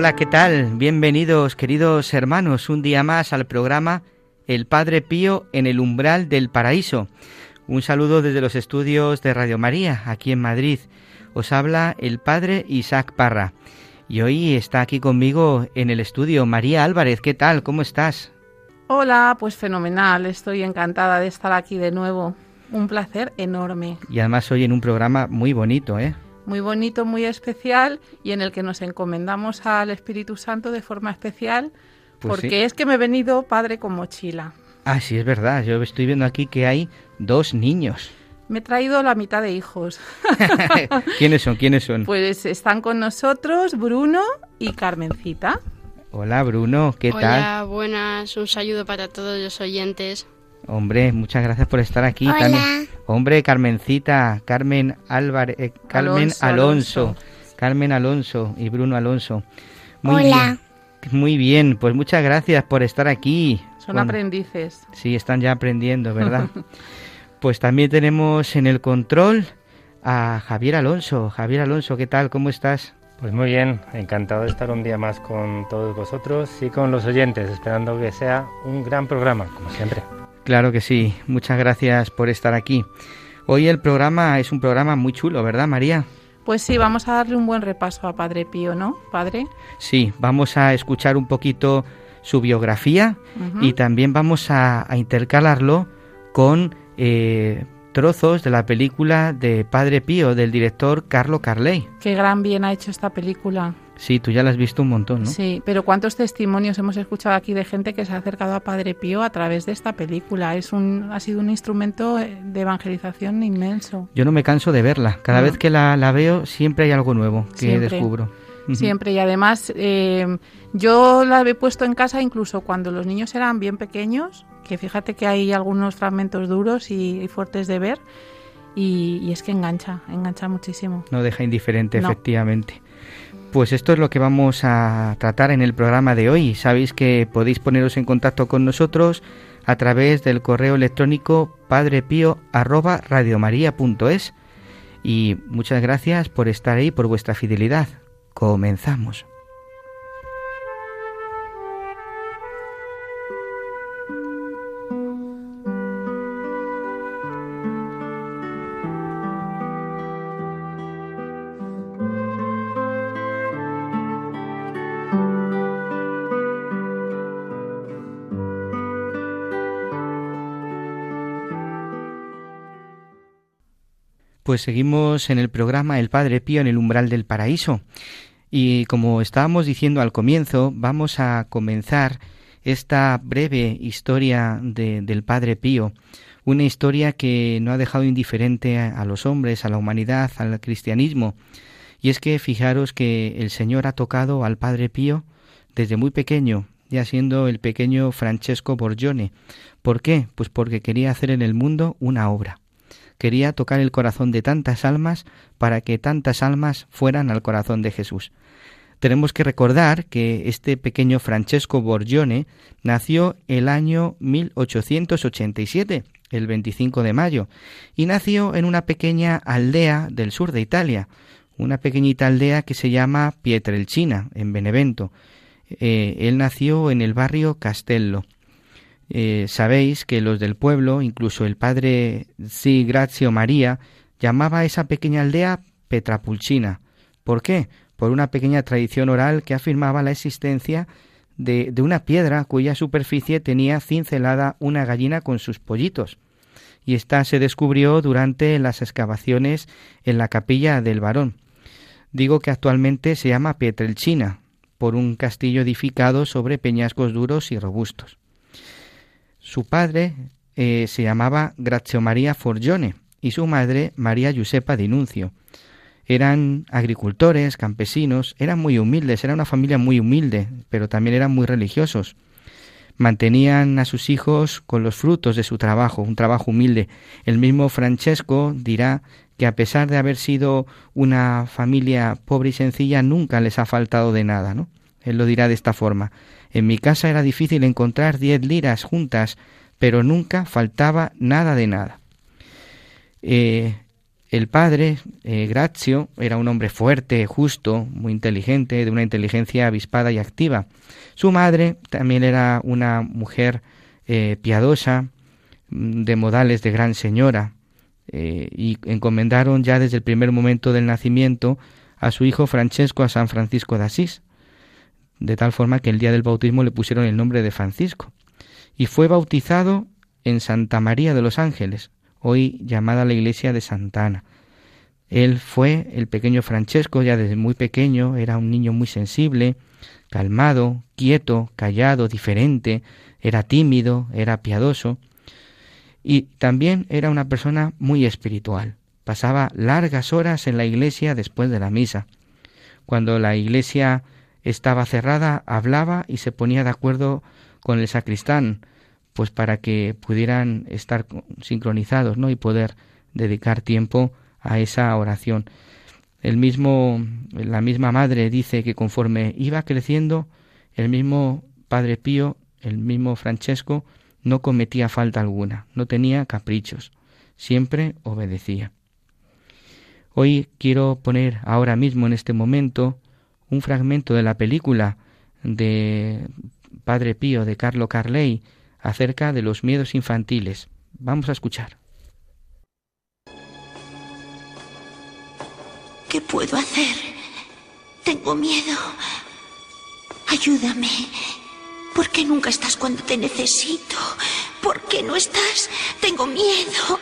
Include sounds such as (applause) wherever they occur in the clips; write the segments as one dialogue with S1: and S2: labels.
S1: Hola, ¿qué tal? Bienvenidos, queridos hermanos, un día más al programa El Padre Pío en el umbral del paraíso. Un saludo desde los estudios de Radio María, aquí en Madrid. Os habla el Padre Isaac Parra. Y hoy está aquí conmigo en el estudio María Álvarez. ¿Qué tal? ¿Cómo estás?
S2: Hola, pues fenomenal, estoy encantada de estar aquí de nuevo. Un placer enorme,
S1: Y además hoy en un programa muy bonito, ¿eh?
S2: Muy bonito, muy especial y en el que nos encomendamos al Espíritu Santo de forma especial
S1: Pues
S2: porque
S1: sí.
S2: es que me he venido padre con mochila.
S1: Ah, sí, es verdad. Yo estoy viendo aquí que hay dos niños.
S2: Me he traído la mitad de hijos. (laughs) (laughs)
S1: ¿Quiénes son? ¿Quiénes son?
S2: Pues están con nosotros Bruno y Carmencita.
S1: Hola, Bruno. ¿qué
S3: Hola,
S1: tal?
S3: buenas. Un saludo para todos los oyentes.
S1: Hombre, muchas gracias por estar aquí.
S4: Hola.
S1: También- Hombre, Carmencita, Carmen Álvarez, eh, Carmen
S2: Alonso,
S1: Alonso,
S2: Alonso.
S1: Carmen Alonso y Bruno Alonso. Muy
S4: Hola.
S1: bien. Muy bien, pues muchas gracias por estar aquí.
S2: Son aprendices.
S1: Sí, están ya aprendiendo, ¿verdad? (laughs) pues también tenemos en el control a Javier Alonso. Javier Alonso, ¿qué tal? ¿Cómo estás?
S5: Pues muy bien, encantado de estar un día más con todos vosotros y con los oyentes, esperando que sea un gran programa, como siempre.
S1: Claro que sí, muchas gracias por estar aquí. Hoy el programa es un programa muy chulo, ¿verdad, María?
S2: Pues sí, vamos a darle un buen repaso a Padre Pío, ¿no? Padre.
S1: Sí, vamos a escuchar un poquito su biografía y también vamos a, a intercalarlo con eh, trozos de la película de Padre Pío del director Carlo Carley.
S2: Qué gran bien ha hecho esta película.
S1: Sí, tú ya la has visto un montón, ¿no?
S2: Sí, pero cuántos testimonios hemos escuchado aquí de gente que se ha acercado a Padre Pío a través de esta película. Es un, ha sido un instrumento eh, de evangelización inmenso.
S1: Yo no me canso de verla. Cada
S2: No.
S1: vez que la, la veo siempre hay algo nuevo que
S2: Siempre.
S1: descubro.
S2: Siempre. Y además, eh, yo la he puesto en casa incluso cuando los niños eran bien pequeños, que fíjate que hay algunos fragmentos duros y, y fuertes de ver. Y, y es que engancha, engancha muchísimo.
S1: No deja indiferente,
S2: No.
S1: efectivamente. Pues esto es lo que vamos a tratar en el programa de hoy. Sabéis que podéis poneros en contacto con nosotros a través del correo electrónico padrepío@radiomaria.es y muchas gracias por estar ahí, por vuestra fidelidad. Comenzamos. Pues seguimos en el programa El Padre Pío en el umbral del paraíso. Y como estábamos diciendo al comienzo, vamos a comenzar esta breve historia de- del Padre Pío, una historia que no ha dejado indiferente a, a los hombres, a la humanidad, al cristianismo. Y es que fijaros que el Señor ha tocado al Padre Pío desde muy pequeño, ya siendo el pequeño Francesco Borgione. ¿Por qué? Pues porque quería hacer en el mundo una obra quería tocar el corazón de tantas almas para que tantas almas fueran al corazón de Jesús. Tenemos que recordar que este pequeño Francesco Borgione nació el año 1887, el 25 de mayo, y nació en una pequeña aldea del sur de Italia, una pequeñita aldea que se llama Pietrelcina, en Benevento. Eh, él nació en el barrio Castello. Eh, sabéis que los del pueblo, incluso el padre Sí Grazio María, llamaba a esa pequeña aldea Petrapulcina. ¿Por qué? Por una pequeña tradición oral que afirmaba la existencia de, de una piedra cuya superficie tenía cincelada una gallina con sus pollitos. Y esta se descubrió durante las excavaciones en la capilla del varón. Digo que actualmente se llama Pietrelcina, por un castillo edificado sobre peñascos duros y robustos. Su padre eh, se llamaba Grazio María Forgione y su madre María Giuseppa Dinuncio. Eran agricultores, campesinos, eran muy humildes, era una familia muy humilde, pero también eran muy religiosos. Mantenían a sus hijos con los frutos de su trabajo, un trabajo humilde. El mismo Francesco dirá que a pesar de haber sido una familia pobre y sencilla, nunca les ha faltado de nada, ¿no? Él lo dirá de esta forma. En mi casa era difícil encontrar diez liras juntas, pero nunca faltaba nada de nada. Eh, el padre, eh, Grazio, era un hombre fuerte, justo, muy inteligente, de una inteligencia avispada y activa. Su madre también era una mujer eh, piadosa, mm, de modales de gran señora, eh, y encomendaron ya desde el primer momento del nacimiento a su hijo Francesco a San Francisco de Asís, de tal forma que el día del bautismo le pusieron el nombre de Francisco, y fue bautizado en Santa María de los Ángeles, hoy llamada la iglesia de Santa Ana. Él fue el pequeño Francesco, ya desde muy pequeño, era un niño muy sensible, calmado, quieto, callado, diferente, era tímido, era piadoso, y también era una persona muy espiritual. Pasaba largas horas en la iglesia después de la misa. Cuando la iglesia estaba cerrada, hablaba y se ponía de acuerdo con el sacristán, pues para que pudieran estar sincronizados, ¿no? y poder dedicar tiempo a esa oración. El mismo la misma madre dice que conforme iba creciendo, el mismo Padre Pío, el mismo Francesco no cometía falta alguna, no tenía caprichos, siempre obedecía. Hoy quiero poner ahora mismo en este momento un fragmento de la película de Padre Pío de Carlo Carley acerca de los miedos infantiles. Vamos a escuchar.
S4: ¿Qué puedo hacer? Tengo miedo. Ayúdame. ¿Por qué nunca estás cuando te necesito? ¿Por qué no estás? Tengo miedo.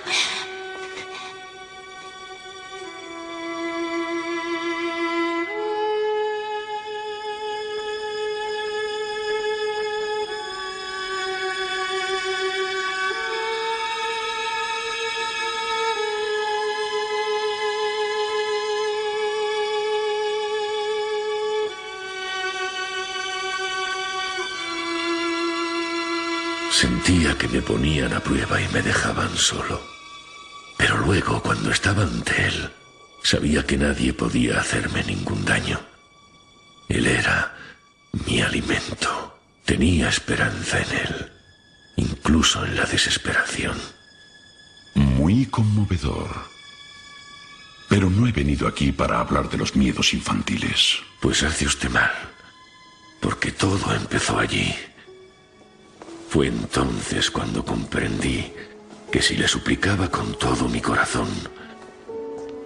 S6: Que me ponían a prueba y me dejaban solo. Pero luego, cuando estaba ante él, sabía que nadie podía hacerme ningún daño. Él era mi alimento. Tenía esperanza en él, incluso en la desesperación.
S7: Muy conmovedor. Pero no he venido aquí para hablar de los miedos infantiles.
S6: Pues hace usted mal, porque todo empezó allí. Fue entonces cuando comprendí que si le suplicaba con todo mi corazón,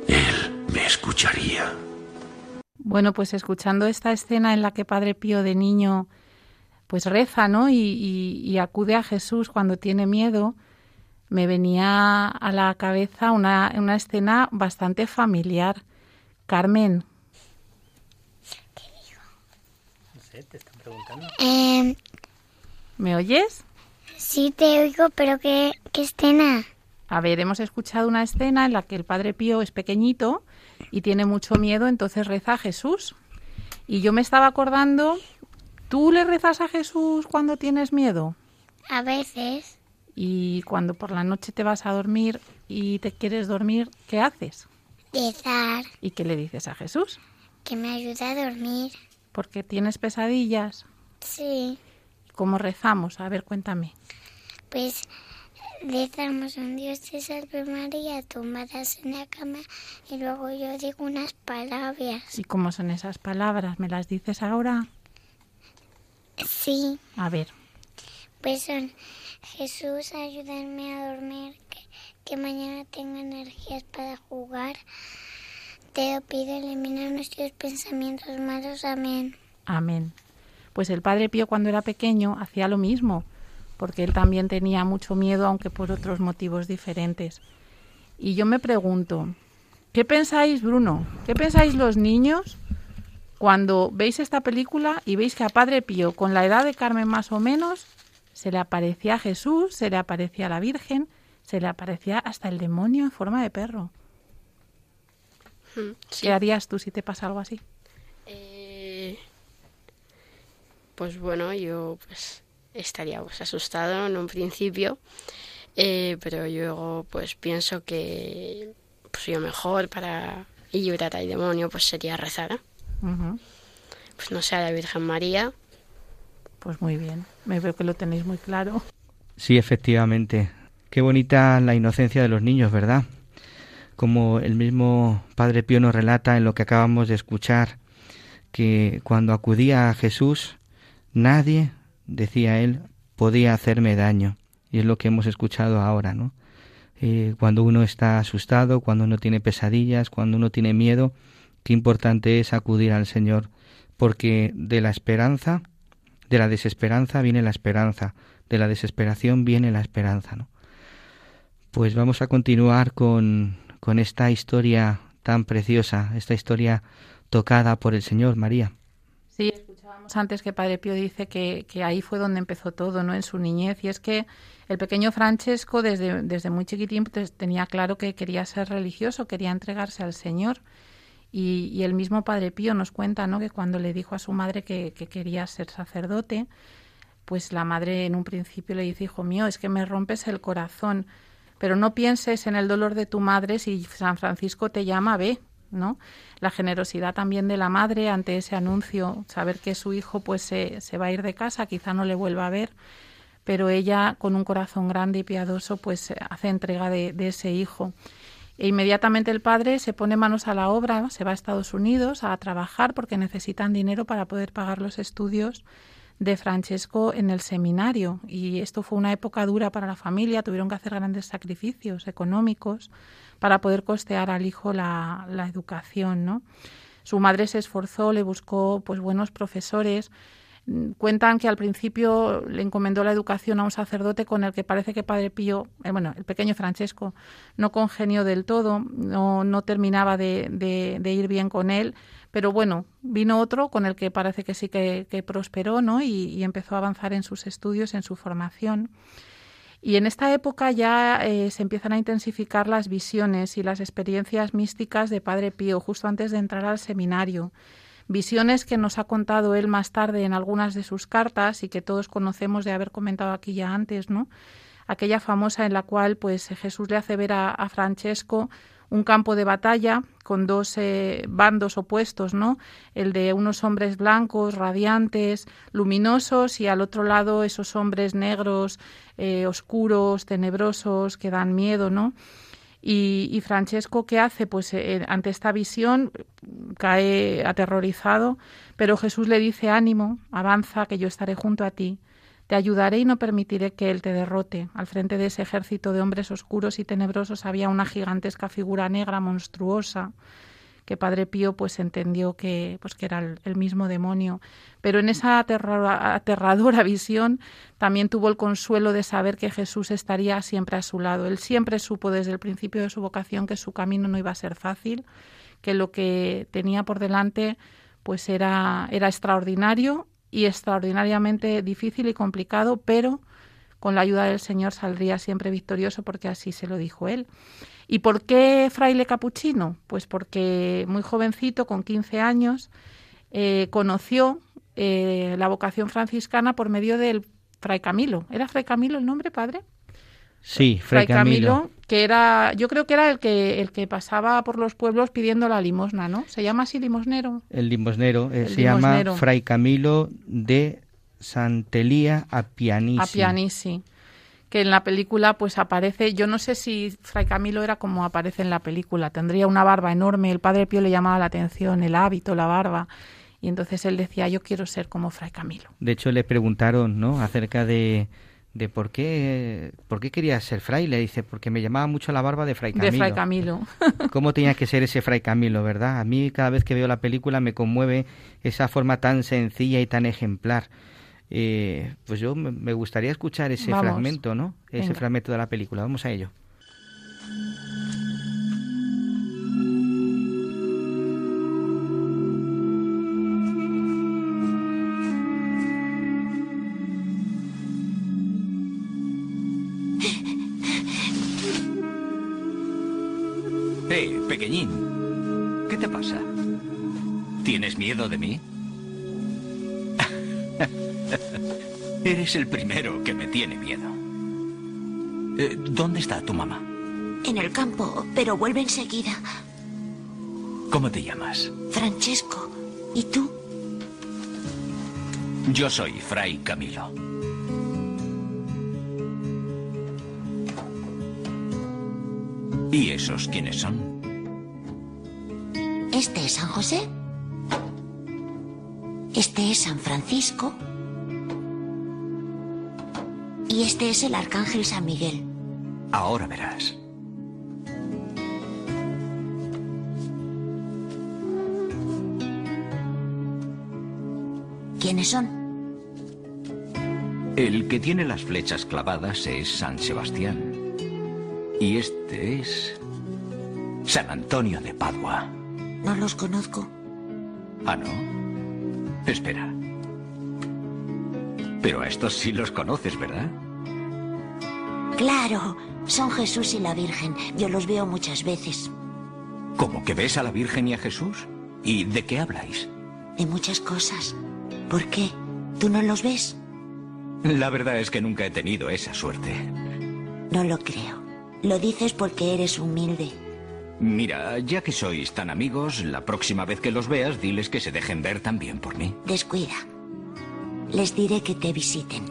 S6: él me escucharía.
S2: Bueno, pues escuchando esta escena en la que Padre Pío de niño pues reza, ¿no? Y, y- y acude a Jesús cuando tiene miedo, me venía a la cabeza una, una escena bastante familiar. Carmen,
S8: Eh,
S2: ¿me oyes?
S8: sí te oigo, pero ¿qué, qué escena?
S2: A ver, hemos escuchado una escena en la que el Padre Pío es pequeñito y tiene mucho miedo, entonces reza a Jesús. Y yo me estaba acordando, ¿tú le rezas a Jesús cuando tienes miedo?
S8: A veces,
S2: Y cuando por la noche te vas a dormir y te quieres dormir, ¿qué haces?
S8: rezar,
S2: ¿Y qué le dices a Jesús?
S8: que me ayuda a dormir.
S2: Porque tienes pesadillas.
S8: Sí,
S2: ¿Cómo rezamos? A ver, cuéntame.
S8: pues rezamos un Dios te salve María, tumbadas en la cama y luego yo digo unas palabras.
S2: ¿Y cómo son esas palabras? ¿Me las dices ahora?
S8: Sí,
S2: A ver,
S8: pues son Jesús, ayúdame a dormir, que, que mañana tenga energías para jugar. Te lo pido, elimina nuestros pensamientos malos. Amén.
S2: amén. Pues el Padre Pío cuando era pequeño hacía lo mismo, porque él también tenía mucho miedo, aunque por otros motivos diferentes. Y yo me pregunto, ¿qué pensáis, Bruno? ¿Qué pensáis los niños cuando veis esta película y veis que a Padre Pío, con la edad de Carmen más o menos, se le aparecía a Jesús, se le aparecía a la Virgen, se le aparecía hasta el demonio en forma de perro?
S3: Mm, sí.
S2: ¿Qué harías tú si te pasa algo así?
S3: Eh, pues bueno, yo pues estaría pues asustado en un principio, eh, pero luego pues pienso que pues lo mejor para librar al demonio pues sería rezar. ¿eh? Pues no sé, a la Virgen María.
S2: Pues muy bien, me veo que lo tenéis muy claro.
S1: Sí, efectivamente. Qué bonita la inocencia de los niños, ¿verdad? Como el mismo Padre Pío nos relata en lo que acabamos de escuchar, que cuando acudía a Jesús, nadie, decía él, podía hacerme daño. Y es lo que hemos escuchado ahora, ¿no? Eh, cuando uno está asustado, cuando uno tiene pesadillas, cuando uno tiene miedo, qué importante es acudir al Señor, porque de la esperanza, de la desesperanza viene la esperanza, de la desesperación viene la esperanza, ¿no? Pues vamos a continuar con, con esta historia tan preciosa, esta historia tocada por el Señor, María.
S2: Sí, antes que Padre Pío dice que, que ahí fue donde empezó todo, ¿no? En su niñez. Y es que el pequeño Francesco, desde, desde muy chiquitín, pues, tenía claro que quería ser religioso, quería entregarse al Señor. Y, y el mismo Padre Pío nos cuenta, ¿no? Que cuando le dijo a su madre que, que quería ser sacerdote, pues la madre en un principio le dice, hijo mío, es que me rompes el corazón, pero no pienses en el dolor de tu madre si San Francisco te llama, ve, ¿no? La generosidad también de la madre ante ese anuncio, saber que su hijo pues se, se va a ir de casa, quizá no le vuelva a ver, pero ella con un corazón grande y piadoso pues hace entrega de, de ese hijo. E inmediatamente el padre se pone manos a la obra, se va a Estados Unidos a trabajar porque necesitan dinero para poder pagar los estudios de Francesco en el seminario. Y esto fue una época dura para la familia, tuvieron que hacer grandes sacrificios económicos para poder costear al hijo la, la educación, ¿no? Su madre se esforzó, le buscó pues buenos profesores. Mm, Cuentan que al principio le encomendó la educación a un sacerdote con el que parece que Padre Pío, eh, bueno, el pequeño Francesco, no congenió del todo, no, no terminaba de, de, ir bien con él, pero bueno, vino otro con el que parece que sí que, prosperó, ¿no? Y, empezó a avanzar en sus estudios, en su formación. Y en esta época ya eh, se empiezan a intensificar las visiones y las experiencias místicas de Padre Pío, justo antes de entrar al seminario. Visiones que nos ha contado él más tarde en algunas de sus cartas y que todos conocemos de haber comentado aquí ya antes, ¿no? Aquella famosa en la cual pues Jesús le hace ver a, a Francesco un campo de batalla con dos eh, bandos opuestos, ¿no? El de unos hombres blancos, radiantes, luminosos, y al otro lado esos hombres negros, eh, oscuros, tenebrosos, que dan miedo, ¿no? Y, Francesco, ¿qué hace? Pues eh, ante esta visión cae aterrorizado, pero Jesús le dice, ánimo, avanza, que yo estaré junto a ti. Te ayudaré y no permitiré que Él te derrote. Al frente de ese ejército de hombres oscuros y tenebrosos había una gigantesca figura negra monstruosa que Padre Pío pues entendió que pues que era el, mismo demonio. Pero en esa aterra, aterradora visión también tuvo el consuelo de saber que Jesús estaría siempre a su lado. Él siempre supo desde el principio de su vocación que su camino no iba a ser fácil, que lo que tenía por delante pues era, era extraordinario y extraordinariamente difícil y complicado, pero con la ayuda del Señor saldría siempre victorioso porque así se lo dijo él. ¿Y por qué fraile capuchino? Pues porque muy jovencito, con 15 años, eh, conoció eh, la vocación franciscana por medio del fray Camilo. ¿Era fray Camilo el nombre, padre?
S1: Sí, Fray,
S2: Fray Camilo, Camilo, que era, yo creo que era el que el que pasaba por los pueblos pidiendo la limosna, ¿no? ¿Se llama así limosnero?
S1: El limosnero, eh, el se limosnero. llama Fray Camilo de Santelía a Pianisi.
S2: A Pianisi, que en la película pues aparece, yo no sé si Fray Camilo era como aparece en la película, tendría una barba enorme, el Padre Pío le llamaba la atención el hábito, la barba, y entonces él decía, yo quiero ser como Fray Camilo.
S1: De hecho le preguntaron, ¿no?, acerca de de por qué, por qué quería ser fraile. Dice, porque me llamaba mucho la barba de Fray Camilo.
S2: De Fray Camilo. (laughs)
S1: ¿Cómo tenía que ser ese Fray Camilo, verdad? A mí cada vez que veo la película me conmueve esa forma tan sencilla y tan ejemplar. Eh, pues yo me gustaría escuchar ese
S2: Vamos.
S1: fragmento, ¿no? Ese
S2: Venga.
S1: fragmento de la película. Vamos a ello.
S9: Pequeñín. ¿Qué te pasa? ¿Tienes miedo de mí? (laughs) Eres el primero que me tiene miedo. Eh, ¿Dónde está tu mamá?
S4: En el campo, pero vuelve enseguida.
S9: ¿Cómo te llamas?
S4: Francesco, ¿y tú?
S9: Yo soy Fray Camilo. ¿Y esos quiénes son?
S4: Este es San José. Este es San Francisco. Y este es el Arcángel San Miguel.
S9: Ahora verás.
S4: ¿Quiénes son?
S9: El que tiene las flechas clavadas es San Sebastián. Y este es San Antonio de Padua.
S4: No los conozco.
S9: Ah, ¿no? Espera. Pero a estos sí los conoces, ¿verdad?
S4: Claro, son Jesús y la Virgen. Yo los veo muchas veces.
S9: ¿Cómo que ves a la Virgen y a Jesús? ¿Y de qué habláis?
S4: De muchas cosas. ¿Por qué? ¿Tú no los ves?
S9: La verdad es que nunca he tenido esa suerte.
S4: No lo creo. Lo dices porque eres humilde.
S9: Mira, ya que sois tan amigos, la próxima vez que los veas, diles que se dejen ver también por mí.
S4: Descuida. Les diré que te visiten.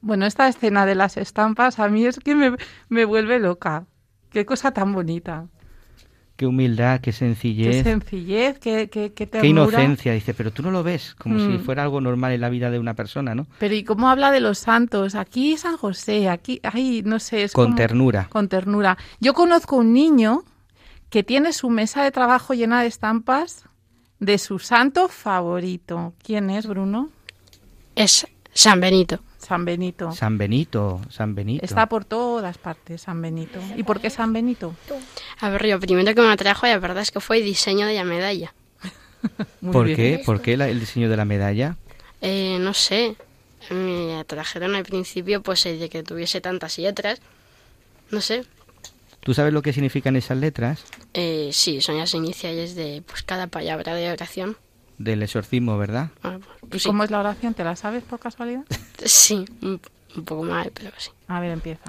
S2: Bueno, esta escena de las estampas a mí es que me, me vuelve loca. Qué cosa tan bonita.
S1: Qué humildad, qué
S2: Qué
S1: sencillez,
S2: sencillez, qué, qué, qué
S1: qué inocencia. Dice, pero tú no lo ves, como si
S2: Mm.
S1: fuera algo normal en la vida de una persona, ¿no?
S2: Pero ¿y cómo habla de los santos? Aquí San José, aquí, ay, no sé. Es
S1: Con
S2: como-
S1: ternura.
S2: Con ternura. Yo conozco un niño que tiene su mesa de trabajo llena de estampas de su santo favorito. ¿Quién es, Bruno?
S3: Es San Benito.
S2: San Benito.
S1: San Benito, San Benito.
S2: Está por todas partes, San Benito. ¿Y por qué San Benito?
S3: A ver, lo primero que me atrajo, la verdad es que fue el diseño de la medalla. (laughs)
S2: Muy
S1: ¿Por
S2: bien.
S1: qué? ¿Por qué la- el diseño de la medalla?
S3: Eh, no sé, me atrajeron al principio pues el de que tuviese tantas letras. No sé,
S1: ¿Tú sabes lo que significan esas letras
S3: eh, sí, son las iniciales de pues cada palabra de oración.
S1: del exorcismo, verdad?
S3: Ah,
S2: ¿Y
S3: pues sí,
S2: cómo es la oración? ¿Te la sabes por casualidad? (laughs)
S3: sí, un, un poco mal, pero sí.
S2: A ver, empieza.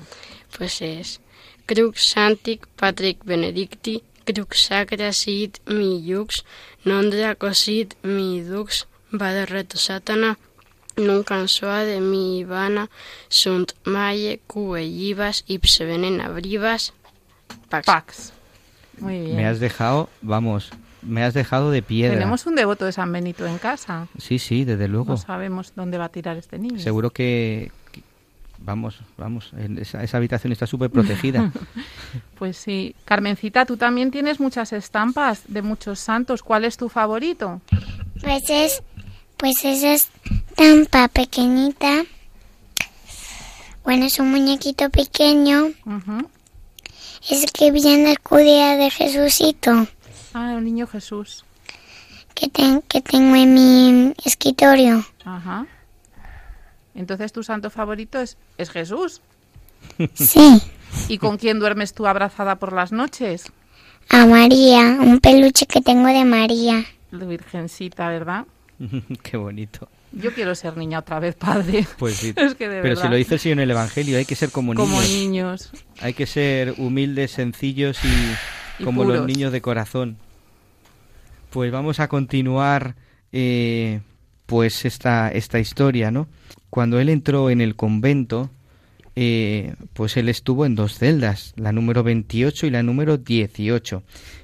S3: Pues es Crux Santic Patrick Benedicti, Crux Sacra sit mi jux, nondra cosit mi dux, vade reto satana, nunca soa de mi vana, sunt maie cue ibas ipse venena brivas, pax.
S2: Pax. Muy bien.
S1: Me has dejado, vamos, me has dejado de piedra.
S2: Tenemos un devoto de San Benito en casa.
S1: Sí, sí, desde luego.
S2: No sabemos dónde va a tirar este niño.
S1: Seguro que, que- vamos, vamos, en esa, esa habitación está súper protegida. (laughs)
S2: Pues sí. Carmencita, tú también tienes muchas estampas de muchos santos. ¿Cuál es tu favorito?
S8: Pues es, pues esa estampa pequeñita. Bueno, es un muñequito pequeño. Es el que viene el cudea de Jesucito
S2: Ah, el niño Jesús.
S8: que, ten- que tengo en mi escritorio.
S2: Ajá. Entonces tu santo favorito es, es Jesús.
S8: Sí,
S2: ¿Y con quién duermes tú abrazada por las noches?
S8: a María, un peluche que tengo de María.
S2: La Virgencita, ¿verdad? (laughs)
S1: Qué bonito.
S2: Yo quiero ser niña otra vez, padre.
S1: Pues sí. (laughs)
S2: Es que de
S1: Pero
S2: verdad.
S1: si lo dice el Señor en el Evangelio, hay que ser como niños.
S2: Como niños.
S1: Hay que ser humildes, sencillos y,
S2: Y
S1: como los niños de corazón. Pues vamos a continuar eh, pues esta, esta historia, ¿no? Cuando él entró en el convento, eh, pues él estuvo en dos celdas, la número 28 y la número 18.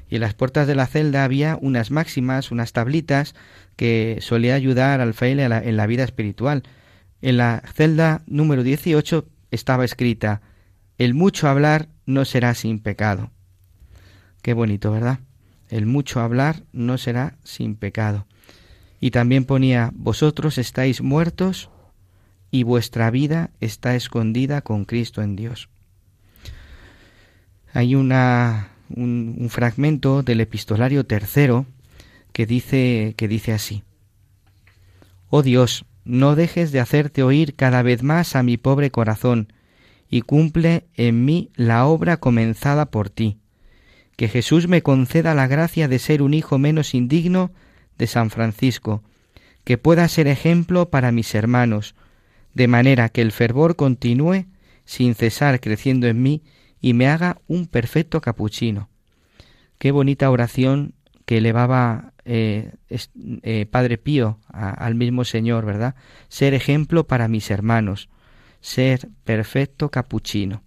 S1: Y en las puertas de la celda había unas máximas, unas tablitas que solía ayudar al fraile en la vida espiritual. En la celda número 18 estaba escrita, el mucho hablar no será sin pecado. Qué bonito, ¿verdad? El mucho hablar no será sin pecado. Y también ponía, vosotros estáis muertos y vuestra vida está escondida con Cristo en Dios. Hay una, un, fragmento del epistolario tercero que dice, que dice así. Oh Dios, no dejes de hacerte oír cada vez más a mi pobre corazón, y cumple en mí la obra comenzada por ti. Que Jesús me conceda la gracia de ser un hijo menos indigno de San Francisco, que pueda ser ejemplo para mis hermanos, de manera que el fervor continúe sin cesar creciendo en mí y me haga un perfecto capuchino. Qué bonita oración que elevaba eh, eh, Padre Pío al mismo Señor, ¿verdad? Ser ejemplo para mis hermanos, ser perfecto capuchino.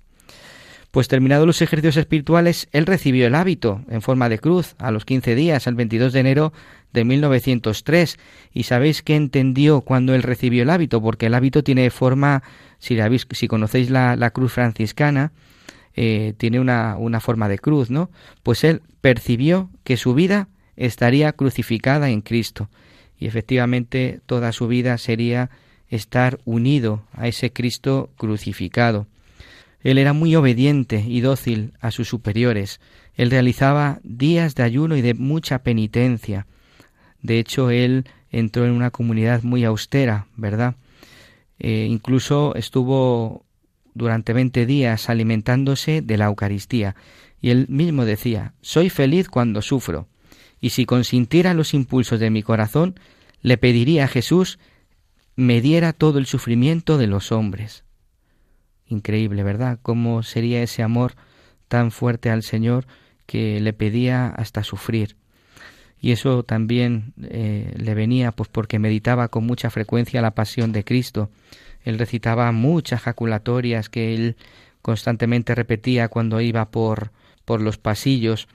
S1: Pues terminados los ejercicios espirituales, él recibió el hábito en forma de cruz a los 15 días, el 22 de enero de 1903. ¿Y sabéis qué entendió cuando él recibió el hábito? Porque el hábito tiene forma, si, si conocéis la, la, cruz franciscana, eh, tiene una, una forma de cruz, ¿no? Pues él percibió que su vida estaría crucificada en Cristo. Y efectivamente toda su vida sería estar unido a ese Cristo crucificado. Él era muy obediente y dócil a sus superiores. Él realizaba días de ayuno y de mucha penitencia. De hecho, él entró en una comunidad muy austera, ¿verdad? Eh, incluso estuvo durante veinte días alimentándose de la Eucaristía. Y él mismo decía, soy feliz cuando sufro, y si consintiera los impulsos de mi corazón, le pediría a Jesús me diera todo el sufrimiento de los hombres. Increíble, ¿verdad? ¿Cómo sería ese amor tan fuerte al Señor que le pedía hasta sufrir? Y eso también eh, le venía pues porque meditaba con mucha frecuencia la pasión de Cristo. Él recitaba muchas jaculatorias que él constantemente repetía cuando iba por, por los pasillos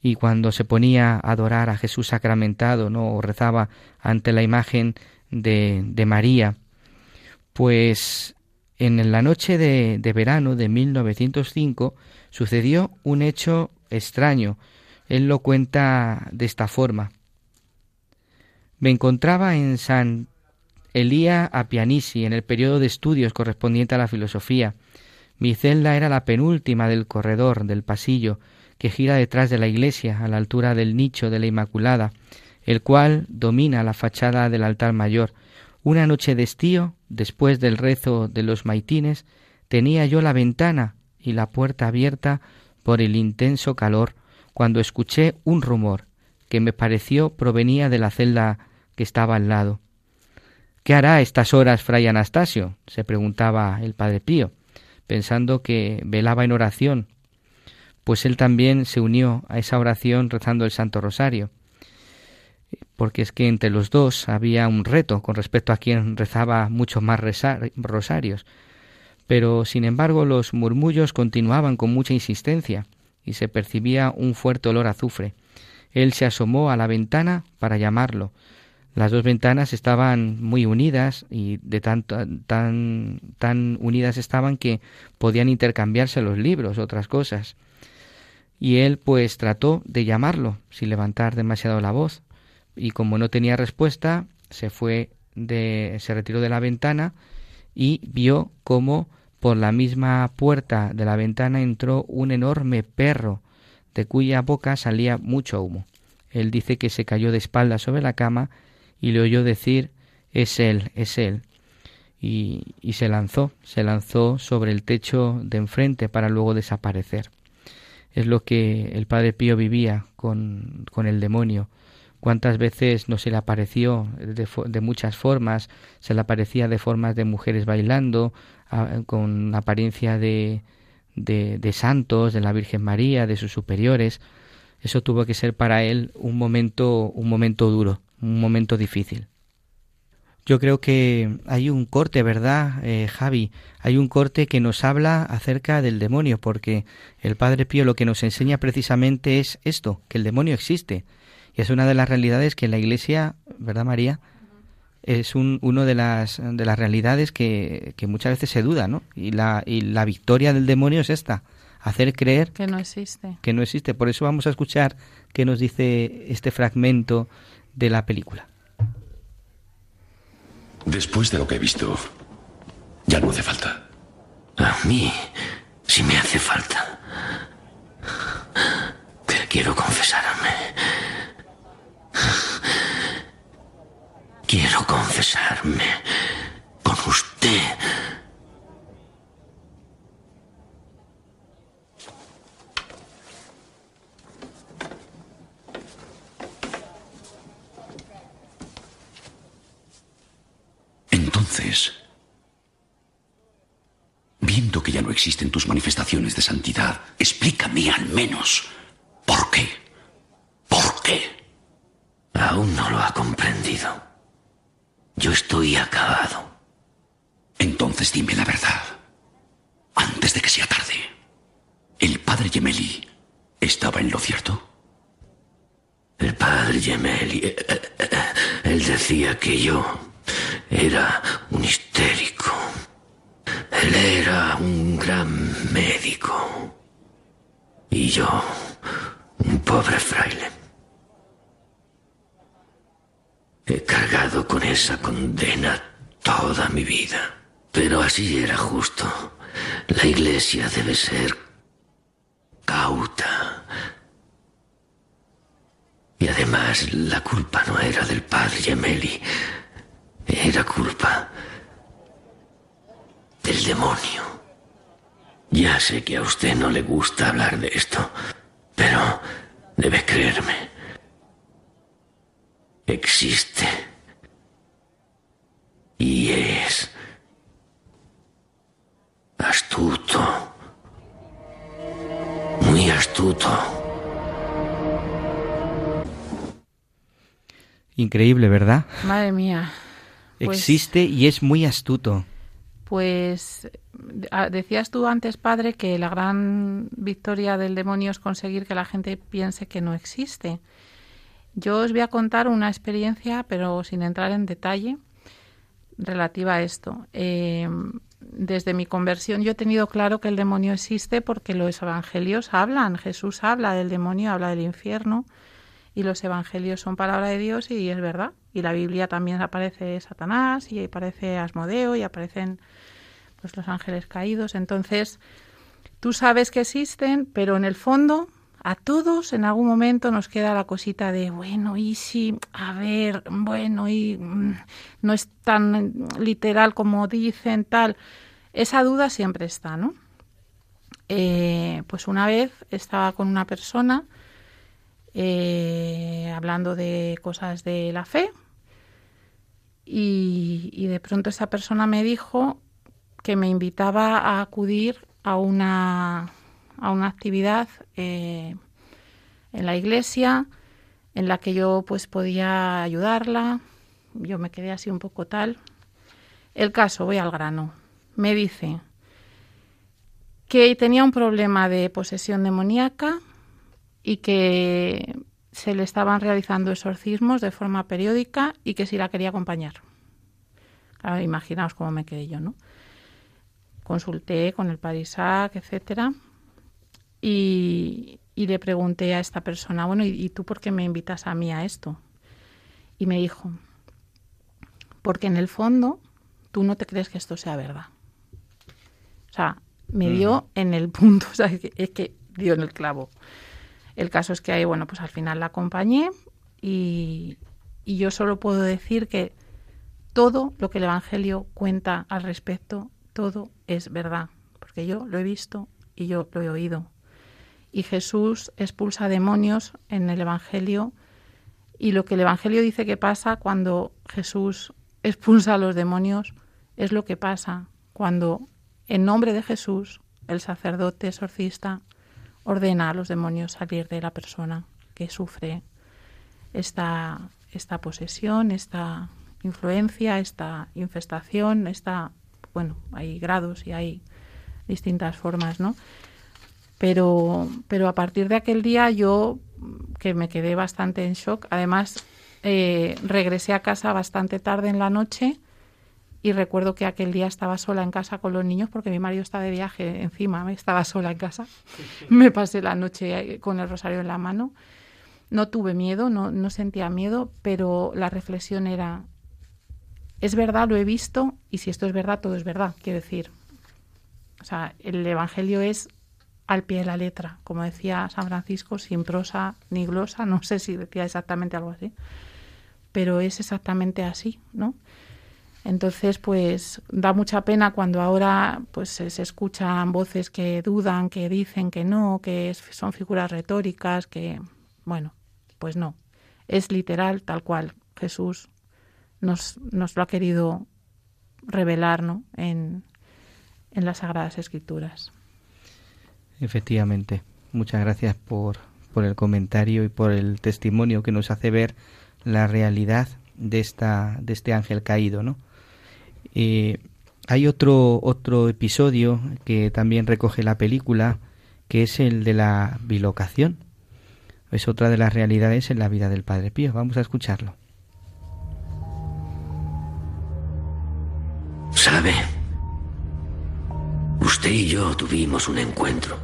S1: y cuando se ponía a adorar a Jesús sacramentado, ¿no? o rezaba ante la imagen de, de María, pues en la noche de, de verano de 1905 sucedió un hecho extraño. Él lo cuenta de esta forma. Me encontraba en San Elía Apianisi, en el periodo de estudios correspondiente a la filosofía. Mi celda era la penúltima del corredor, del pasillo, que gira detrás de la iglesia a la altura del nicho de la Inmaculada, el cual domina la fachada del altar mayor. Una noche de estío, después del rezo de los maitines, tenía yo la ventana y la puerta abierta por el intenso calor, cuando escuché un rumor que me pareció provenía de la celda que estaba al lado. ¿Qué hará a estas horas fray Anastasio? se preguntaba el padre Pío, pensando que velaba en oración pues él también se unió a esa oración rezando el Santo Rosario, porque es que entre los dos había un reto con respecto a quien rezaba mucho más rosarios, pero sin embargo los murmullos continuaban con mucha insistencia y se percibía un fuerte olor a azufre. Él se asomó a la ventana para llamarlo. Las dos ventanas estaban muy unidas y de tanto, tan, tan unidas estaban que podían intercambiarse los libros, otras cosas y él pues trató de llamarlo sin levantar demasiado la voz y como no tenía respuesta se fue de se retiró de la ventana y vio cómo por la misma puerta de la ventana entró un enorme perro de cuya boca salía mucho humo. Él dice que se cayó de espaldas sobre la cama y le oyó decir es él, es él. Y, y se lanzó, se lanzó sobre el techo de enfrente para luego desaparecer es lo que el Padre Pío vivía con, con el demonio. Cuántas veces no se le apareció de, muchas formas, se le aparecía de formas de mujeres bailando, con apariencia de, de, de santos, de la Virgen María, de sus superiores. Eso tuvo que ser para él un momento, un momento duro, un momento difícil. Yo creo que hay un corte, ¿verdad, eh, Javi? Hay un corte que nos habla acerca del demonio, porque el Padre Pío lo que nos enseña precisamente es esto, que el demonio existe. Y es una de las realidades que en la Iglesia, ¿verdad, María? Es un, uno de las, de las realidades que, que muchas veces se duda, ¿no? Y la, y la victoria del demonio es esta, hacer creer
S2: que no existe.
S1: Que no existe. Por eso vamos a escuchar qué nos dice este fragmento de la película.
S7: Después de lo que he visto, ya no hace falta.
S6: A mí, si me hace falta. Pero quiero confesarme. Quiero confesarme con usted.
S7: Entonces, viendo que ya no existen tus manifestaciones de santidad, explícame al menos por qué. ¿Por qué?
S6: Aún no lo ha comprendido. Yo estoy acabado.
S7: Entonces dime la verdad. Antes de que sea tarde. ¿El padre Gemelli estaba en lo cierto?
S6: El padre Gemelli. eh, eh, eh, Él decía que yo era un histérico. Él era un gran médico. Y yo, un pobre fraile. He cargado con esa condena toda mi vida. Pero así era justo. La iglesia debe ser cauta. Y además la culpa no era del padre Gemelli. Era culpa del demonio. Ya sé que a usted no le gusta hablar de esto, pero debe creerme. Existe. Y es astuto. Muy astuto.
S1: Increíble, ¿verdad?
S2: Madre mía. Pues-
S1: Existe y es muy astuto.
S2: Pues decías tú antes, padre, que la gran victoria del demonio es conseguir que la gente piense que no existe. Yo os voy a contar una experiencia, pero sin entrar en detalle, relativa a esto. Eh, desde mi conversión yo he tenido claro que el demonio existe porque los evangelios hablan, Jesús habla del demonio, habla del infierno y los evangelios son palabra de Dios y es verdad. Y la Biblia también aparece Satanás y aparece Asmodeo y aparecen pues los ángeles caídos. Entonces, tú sabes que existen, pero en el fondo a todos en algún momento nos queda la cosita de, bueno, y si, a ver, bueno, y mm, no es tan literal como dicen, tal. Esa duda siempre está, ¿no? Eh, pues una vez estaba con una persona eh, hablando de cosas de la fe y, y de pronto esa persona me dijo que me invitaba a acudir a una, a una actividad eh, en la iglesia en la que yo pues podía ayudarla. Yo me quedé así un poco tal. El caso, voy al grano. Me dice que tenía un problema de posesión demoníaca y que se le estaban realizando exorcismos de forma periódica y que si la quería acompañar. Imaginaos cómo me quedé yo, ¿no? Consulté con el Parisac, etcétera, y, y, le pregunté a esta persona, bueno, ¿y, ¿y tú por qué me invitas a mí a esto? Y me dijo, porque en el fondo tú no te crees que esto sea verdad. O sea, me dio en el punto, (laughs) o sea, es que, es que dio en el clavo. El caso es que ahí, bueno, pues al final la acompañé y, y yo solo puedo decir que todo lo que el Evangelio cuenta al respecto, todo es verdad, porque yo lo he visto y yo lo he oído. Y Jesús expulsa demonios en el Evangelio y lo que el Evangelio dice que pasa cuando Jesús expulsa a los demonios es lo que pasa cuando en nombre de Jesús el sacerdote exorcista ordena a los demonios salir de la persona que sufre esta, esta posesión, esta, influencia, esta infestación, esta, bueno, hay grados y hay distintas formas, ¿no? Pero, pero a partir de aquel día yo, que me quedé bastante en shock, además eh, regresé a casa bastante tarde en la noche y recuerdo que aquel día estaba sola en casa con los niños porque mi marido estaba de viaje encima, (laughs) estaba sola en casa. me pasé la noche con el rosario en la mano. No tuve miedo, no, no sentía miedo, pero la reflexión era, es verdad, lo he visto, y si esto es verdad, todo es verdad, quiero decir. O sea, el Evangelio es al pie de la letra, como decía San Francisco, sin prosa ni glosa, no sé si decía exactamente algo así, pero es exactamente así, ¿no? Entonces, pues da mucha pena cuando ahora pues se, escuchan voces que dudan, que dicen que no, que son figuras retóricas, que bueno, pues no, es literal tal cual Jesús nos, nos lo ha querido revelar en, en las Sagradas Escrituras.
S1: Efectivamente. Muchas gracias por, por el comentario y por el testimonio que nos hace ver la realidad de esta de este ángel caído, ¿no? Eh, hay otro otro episodio que también recoge la película, que es el de la bilocación. Es otra de las realidades en la vida del Padre Pío. Vamos a escucharlo.
S6: ¿Sabe? Usted y yo tuvimos un encuentro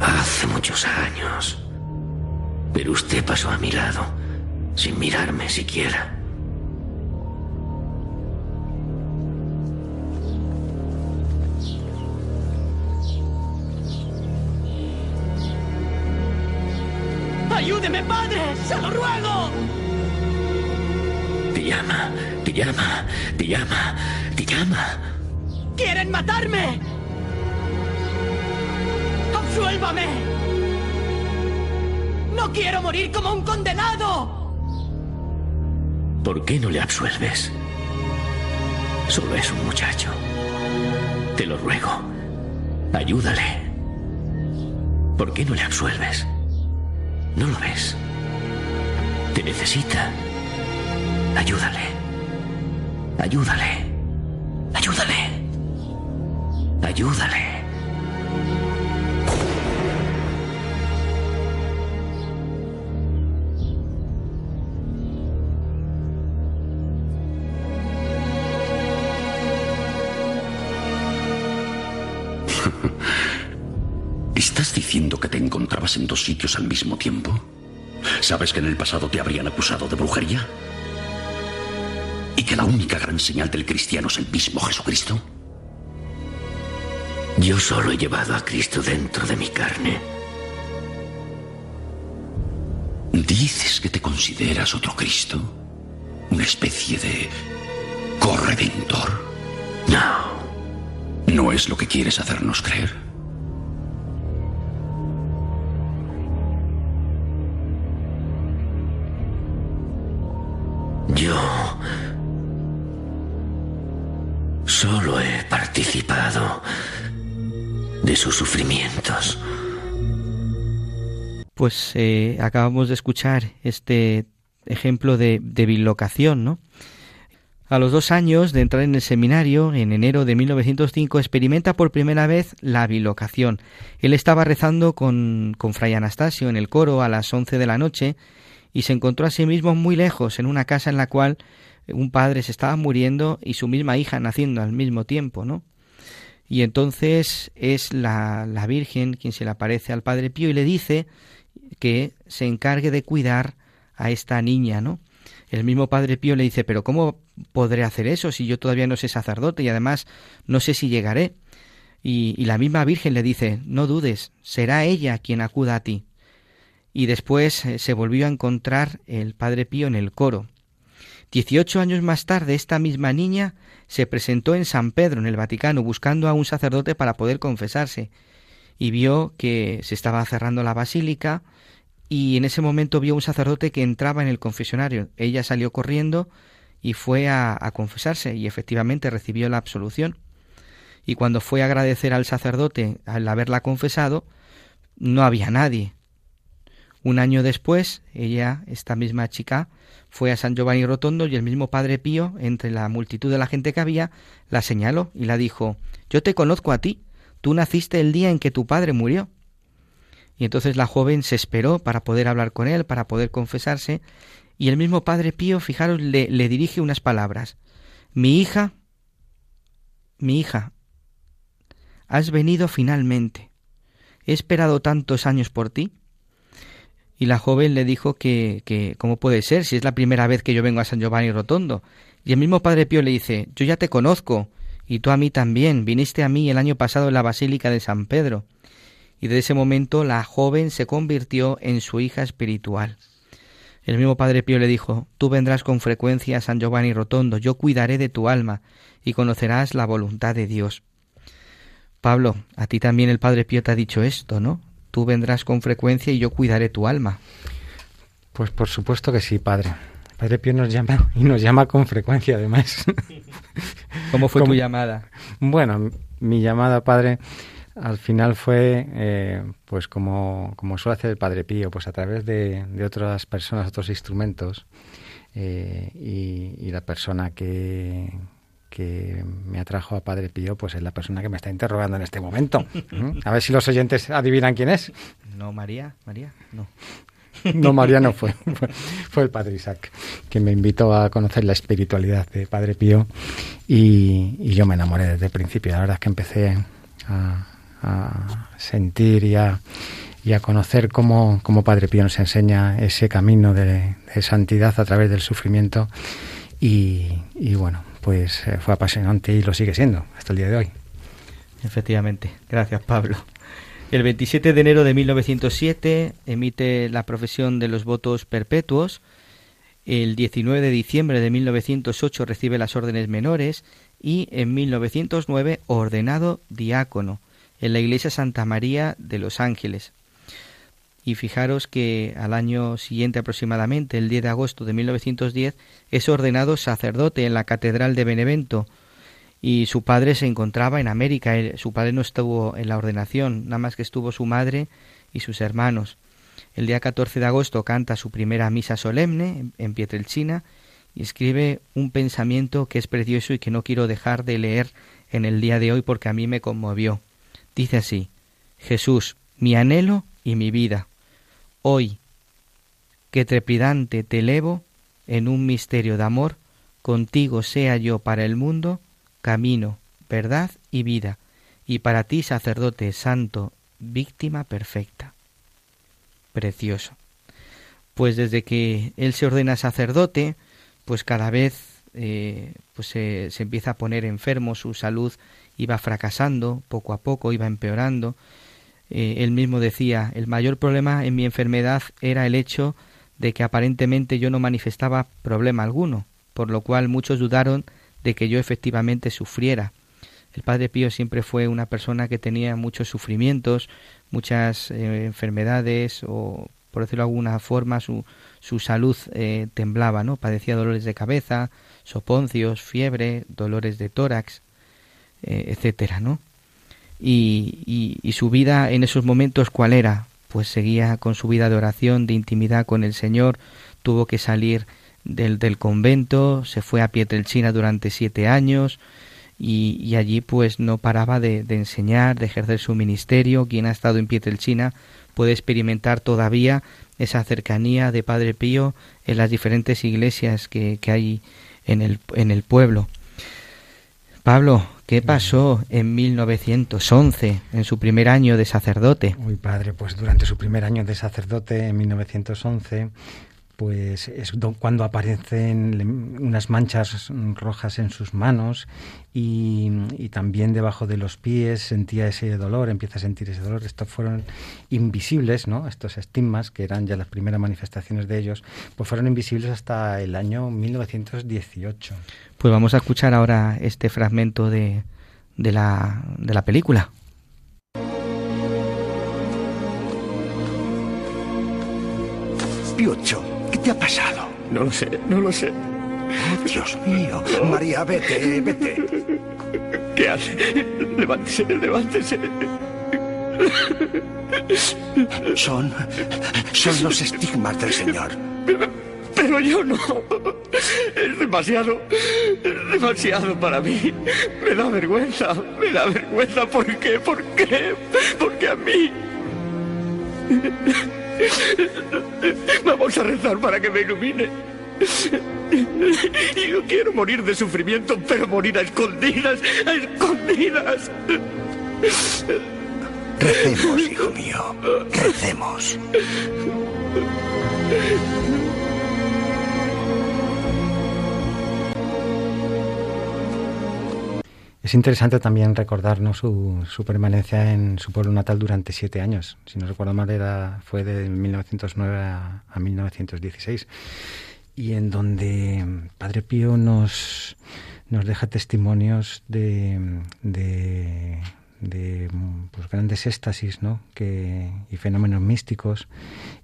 S6: hace muchos años. Pero usted pasó a mi lado, sin mirarme siquiera.
S10: ¡Ayúdeme, padre! ¡Se lo ruego!
S6: Te llama, te llama, te llama, te llama.
S10: ¡Quieren matarme! ¡Absuélvame! ¡No quiero morir como un condenado!
S6: ¿Por qué no le absuelves? Solo es un muchacho. Te lo ruego. Ayúdale. ¿Por qué no le absuelves? ¿No lo ves? Te necesita. Ayúdale. Ayúdale. Ayúdale. Ayúdale. (laughs)
S7: ¿Estás diciendo que te encontrabas en dos sitios al mismo tiempo? ¿Sabes que en el pasado te habrían acusado de brujería? ¿Y que la única gran señal del cristiano es el mismo Jesucristo?
S6: Yo solo he llevado a Cristo dentro de mi carne.
S7: ¿Dices que te consideras otro Cristo? ¿Una especie de corredentor?
S6: No.
S7: ¿No es lo que quieres hacernos creer?
S6: Sufrimientos.
S1: Pues eh, acabamos de escuchar este ejemplo de, de bilocación, ¿no? A los dos años de entrar en el seminario, en enero de 1905, experimenta por primera vez la bilocación. Él estaba rezando con, con Fray Anastasio en el coro a las once de la noche y se encontró a sí mismo muy lejos, en una casa en la cual un padre se estaba muriendo y su misma hija naciendo al mismo tiempo, ¿no? Y entonces es la, la Virgen quien se le aparece al Padre Pío y le dice que se encargue de cuidar a esta niña, ¿no? El mismo Padre Pío le dice, pero ¿cómo podré hacer eso si yo todavía no soy sacerdote y además no sé si llegaré? Y, y la misma Virgen le dice, no dudes, será ella quien acuda a ti. Y después eh, se volvió a encontrar el Padre Pío en el coro. Dieciocho años más tarde, esta misma niña se presentó en San Pedro, en el Vaticano, buscando a un sacerdote para poder confesarse, y vio que se estaba cerrando la basílica, y en ese momento vio un sacerdote que entraba en el confesionario. Ella salió corriendo y fue a, a, confesarse y efectivamente recibió la absolución. Y cuando fue a agradecer al sacerdote al haberla confesado, no había nadie. Un año después, ella, esta misma chica, fue a San Giovanni Rotondo y el mismo Padre Pío, entre la multitud de la gente que había, la señaló y la dijo, Yo te conozco a ti, tú naciste el día en que tu padre murió. Y entonces la joven se esperó para poder hablar con él, para poder confesarse, y el mismo Padre Pío, fijaros, le, le dirige unas palabras. Mi hija, mi hija, has venido finalmente. He esperado tantos años por ti. Y la joven le dijo que, que, ¿cómo puede ser si es la primera vez que yo vengo a San Giovanni Rotondo? Y el mismo Padre Pío le dice, yo ya te conozco, y tú a mí también, viniste a mí el año pasado en la Basílica de San Pedro. Y desde ese momento la joven se convirtió en su hija espiritual. El mismo Padre Pío le dijo, Tú vendrás con frecuencia a San Giovanni Rotondo, yo cuidaré de tu alma, y conocerás la voluntad de Dios. Pablo, a ti también el Padre Pío te ha dicho esto, ¿no? Tú vendrás con frecuencia y yo cuidaré tu alma.
S5: Pues por supuesto que sí, Padre. Padre Pío nos llama y nos llama con frecuencia, además. (laughs)
S1: ¿Cómo fue tu llamada?
S5: Bueno, mi llamada, Padre, al final fue, eh, pues como, como suele hacer el Padre Pío, pues a través de, de otras personas, otros instrumentos, eh, y, y, la persona que, que me atrajo a Padre Pío, pues es la persona que me está interrogando en este momento. ¿Mm? A ver si los oyentes adivinan quién es.
S1: No, María, María, no.
S5: No, María no fue, fue, fue, el Padre Isaac, que me invitó a conocer la espiritualidad de Padre Pío y, y yo me enamoré desde el principio. La verdad es que empecé a, a sentir y a, y a conocer cómo, cómo, Padre Pío nos enseña ese camino de, de santidad a través del sufrimiento y, y bueno, pues eh, fue apasionante y lo sigue siendo hasta el día de hoy.
S1: Efectivamente. Gracias, Pablo. El 27 de enero de 1907 emite la profesión de los votos perpetuos. El 19 de diciembre de 1908 recibe las órdenes menores y en 1909 ordenado diácono en la iglesia Santa María de los Ángeles. Y fijaros que al año siguiente aproximadamente, el 10 de agosto de 1910, es ordenado sacerdote en la Catedral de Benevento y su padre se encontraba en América. Su padre no estuvo en la ordenación, nada más que estuvo su madre y sus hermanos. El día 14 de agosto canta su primera misa solemne en Pietrelcina y escribe un pensamiento que es precioso y que no quiero dejar de leer en el día de hoy porque a mí me conmovió. Dice así, Jesús, mi anhelo y mi vida. Hoy, que trepidante te elevo en un misterio de amor, contigo sea yo para el mundo camino, verdad y vida, y para ti sacerdote santo, víctima perfecta. Precioso. Pues desde que él se ordena sacerdote, pues cada vez eh, pues se, se empieza a poner enfermo, su salud iba fracasando, poco a poco iba empeorando, eh, él mismo decía, el mayor problema en mi enfermedad era el hecho de que aparentemente yo no manifestaba problema alguno, por lo cual muchos dudaron de que yo efectivamente sufriera. El Padre Pío siempre fue una persona que tenía muchos sufrimientos, muchas eh, enfermedades o, por decirlo de alguna forma, su, su salud eh, temblaba, ¿no? Padecía dolores de cabeza, soponcios, fiebre, dolores de tórax, etcétera, ¿no? Y, y, y su vida en esos momentos, ¿cuál era? Pues seguía con su vida de oración, de intimidad con el Señor, tuvo que salir del, del convento, se fue a Pietrelcina durante siete años y, y allí pues no paraba de, de, enseñar, de ejercer su ministerio. Quien ha estado en Pietrelcina puede experimentar todavía esa cercanía de Padre Pío en las diferentes iglesias que, que hay en el, en el pueblo. Pablo, ¿qué pasó en 1911, en su primer año de sacerdote?
S5: Uy, padre, pues durante su primer año de sacerdote, en 1911, pues es cuando aparecen unas manchas rojas en sus manos y, y, también debajo de los pies sentía ese dolor, empieza a sentir ese dolor. Estos fueron invisibles, ¿no? Estos estigmas, que eran ya las primeras manifestaciones de ellos, pues fueron invisibles hasta el año 1918.
S1: Pues vamos a escuchar ahora este fragmento de, de, la, de la película.
S11: Piucho, ¿qué te ha pasado?
S6: No lo sé, no lo sé.
S11: Oh, Dios mío. María, vete, vete.
S6: ¿Qué hace? Levántese, levántese.
S11: Son. son los estigmas del Señor.
S12: Pero yo no. Es demasiado. demasiado para mí. Me da vergüenza. Me da vergüenza. ¿Por qué? ¿Por qué? Porque a mí. Vamos a rezar para que me ilumine. Yo quiero morir de sufrimiento, pero morir a escondidas, a escondidas.
S11: Recemos, hijo mío. Recemos.
S5: Es interesante también recordarnos su, permanencia en su pueblo natal durante siete años. Si no recuerdo mal, era, fue de 1909 a, a 1916. Y en donde Padre Pío nos, nos deja testimonios de, de, de pues, grandes éxtasis ¿no? que, y fenómenos místicos,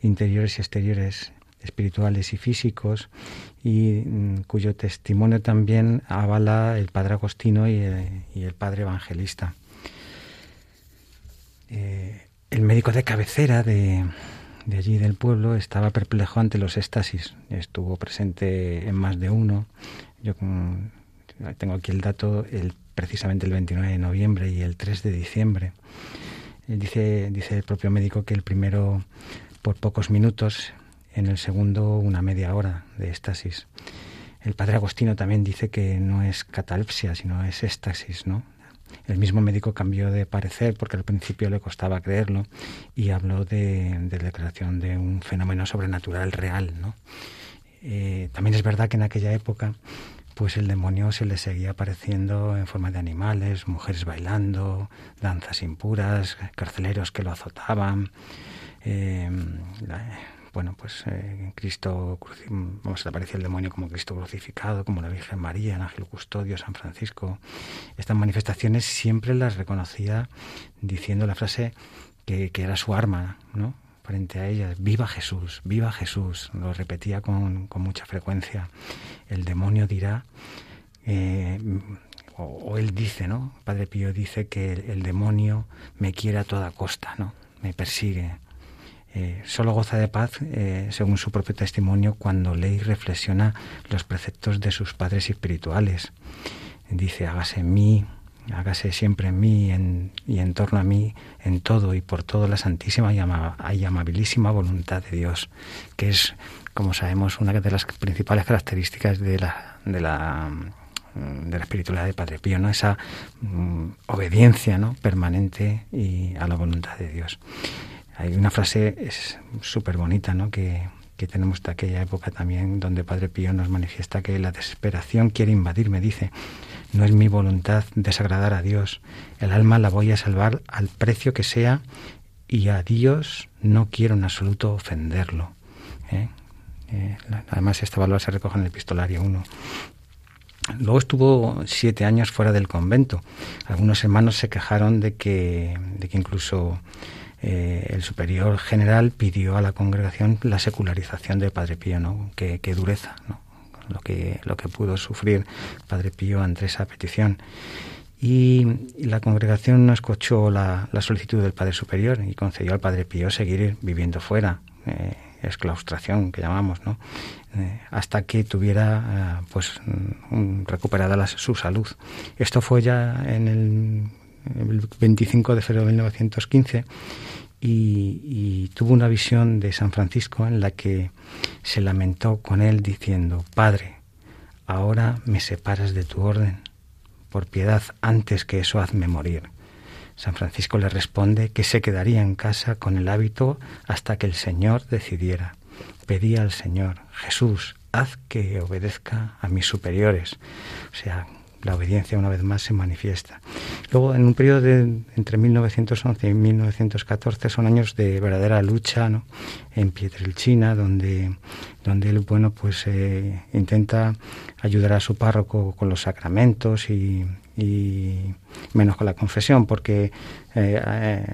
S5: interiores y exteriores, espirituales y físicos, y mm, cuyo testimonio también avala el padre Agostino y el, y el padre evangelista. Eh, el médico de cabecera de, de, allí del pueblo estaba perplejo ante los éxtasis, estuvo presente en más de uno. Yo mm, tengo aquí el dato, el, precisamente el 29 de noviembre y el 3 de diciembre. Dice, dice el propio médico que el primero por pocos minutos en el segundo una media hora de éxtasis. El padre Agostino también dice que no es catalepsia, sino es éxtasis, ¿no? El mismo médico cambió de parecer porque al principio le costaba creerlo y habló de, de declaración de un fenómeno sobrenatural real, ¿no? Eh, también es verdad que en aquella época pues el demonio se le seguía apareciendo en forma de animales, mujeres bailando, danzas impuras, carceleros que lo azotaban, eh, bueno, pues eh, Cristo, vamos, aparecía el demonio como Cristo crucificado, como la Virgen María, el Ángel Custodio, San Francisco. Estas manifestaciones siempre las reconocía diciendo la frase que, que era su arma, ¿no? frente a ellas, viva Jesús, viva Jesús, lo repetía con, con mucha frecuencia. El demonio dirá, eh, o, él dice, ¿no? Padre Pío dice que el, demonio me quiere a toda costa, ¿no? Me persigue. Eh, solo goza de paz, eh, según su propio testimonio, cuando lee y reflexiona los preceptos de sus padres espirituales. Dice, hágase en mí, hágase siempre en mí en, y en torno a mí, en todo y por todo la santísima y, ama, y, amabilísima voluntad de Dios, que es, como sabemos, una de las principales características de la, de la, de la espiritualidad de Padre Pío, ¿no? esa mm, obediencia ¿no? permanente y a la voluntad de Dios. Hay una frase súper bonita ¿no? que, que tenemos de aquella época también, donde Padre Pío nos manifiesta que la desesperación quiere invadirme, dice, no es mi voluntad desagradar a Dios. El alma la voy a salvar al precio que sea y a Dios no quiero en absoluto ofenderlo. ¿eh? Eh, además, este valor se recoge en el epistolario 1. Luego estuvo siete años fuera del convento. Algunos hermanos se quejaron de que, de que incluso eh, el superior general pidió a la congregación la secularización de Padre Pío, ¿no? Qué, qué dureza, ¿no? lo que, lo que pudo sufrir Padre Pío ante esa petición. Y, y la congregación no escuchó la, la, solicitud del Padre Superior y concedió al Padre Pío seguir viviendo fuera, eh, exclaustración que llamamos, ¿no? Eh, hasta que tuviera eh, pues un, recuperada la, su salud. Esto fue ya en el, el 25 de febrero de 1915 y, y, tuvo una visión de San Francisco en la que se lamentó con él diciendo, Padre, ahora me separas de tu orden, por piedad antes que eso hazme morir. San Francisco le responde que se quedaría en casa con el hábito hasta que el Señor decidiera. Pedía al Señor, Jesús, haz que obedezca a mis superiores. O sea, la obediencia una vez más se manifiesta. Luego, en un periodo de entre 1911 y 1914 son años de verdadera lucha ¿no? en Pietrelcina, donde, donde él bueno, pues, eh, intenta ayudar a su párroco con los sacramentos y, y menos con la confesión, porque eh, eh,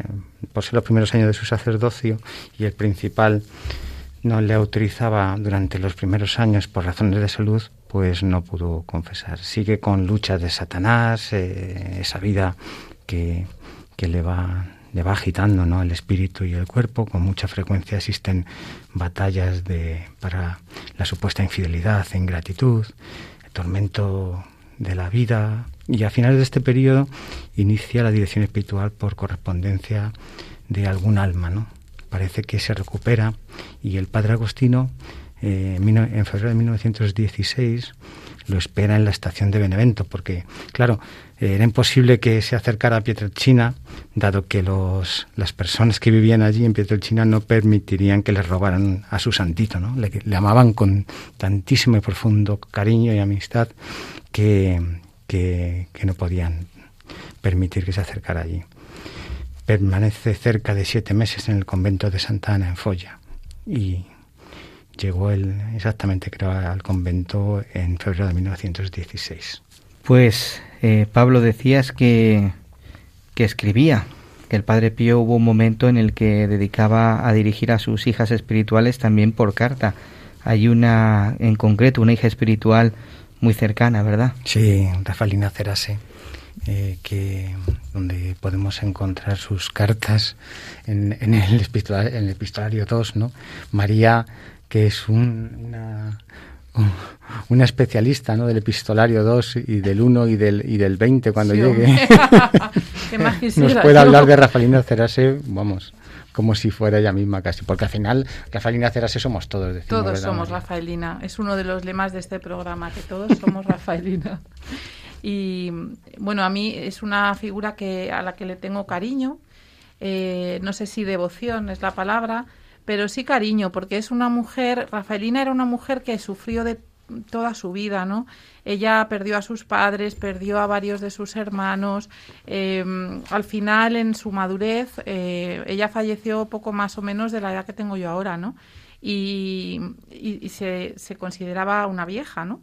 S5: por ser los primeros años de su sacerdocio y el principal no le autorizaba durante los primeros años por razones de salud, pues no pudo confesar. Sigue con luchas de Satanás, eh, esa vida que, que, le va le va agitando ¿no? el espíritu y el cuerpo. Con mucha frecuencia existen batallas de, para la supuesta infidelidad ingratitud, tormento de la vida. Y a finales de este periodo inicia la dirección espiritual por correspondencia de algún alma. ¿no? Parece que se recupera y el padre Agostino eh, en febrero de 1916 lo espera en la estación de Benevento, porque, claro, era imposible que se acercara a Pietrelcina, dado que los, las personas que vivían allí en Pietrelcina no permitirían que les robaran a su santito, ¿no? Le, amaban con tantísimo y profundo cariño y amistad que, que, que no podían permitir que se acercara allí. Permanece cerca de siete meses en el convento de Santa Ana, en Folla, y llegó él exactamente, creo, al convento en febrero de 1916.
S1: Pues, eh, Pablo, decías que, que escribía, que el Padre Pío hubo un momento en el que dedicaba a dirigir a sus hijas espirituales también por carta. Hay una, en concreto, una hija espiritual muy cercana, ¿verdad?
S5: Sí, Rafaelina Cerase, eh, que donde podemos encontrar sus cartas en, en, el, epistolario, en el epistolario 2, ¿no? María que es una, una especialista ¿no? del epistolario 2 y del 1 y del, y del 20 cuando llegue. (laughs) Nos puede hablar de Rafaelina Cerase, vamos, como si fuera ella misma casi, porque al final Rafaelina Cerase somos todos.
S2: Decimos, todos somos Rafaelina, es uno de los lemas de este programa, que todos somos Rafaelina. Y bueno, a mí es una figura que a la que le tengo cariño, eh, no sé si devoción es la palabra, pero sí cariño, porque es una mujer, Rafaelina era una mujer que sufrió de toda su vida, ¿no? Ella perdió a sus padres, perdió a varios de sus hermanos. Em, al final, en su madurez, eh, ella falleció poco más o menos de la edad que tengo yo ahora, ¿no? Y, se, se, consideraba una vieja, ¿no?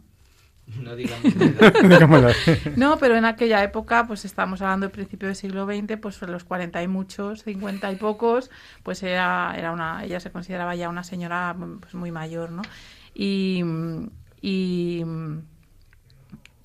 S2: (laughs)
S1: No digamos (laughs)
S2: No, pero en aquella época, pues estamos hablando del principio del siglo XX, pues los cuarenta y muchos, cincuenta y pocos, pues era, era una, ella se consideraba ya una señora pues, muy mayor, ¿no? Y, y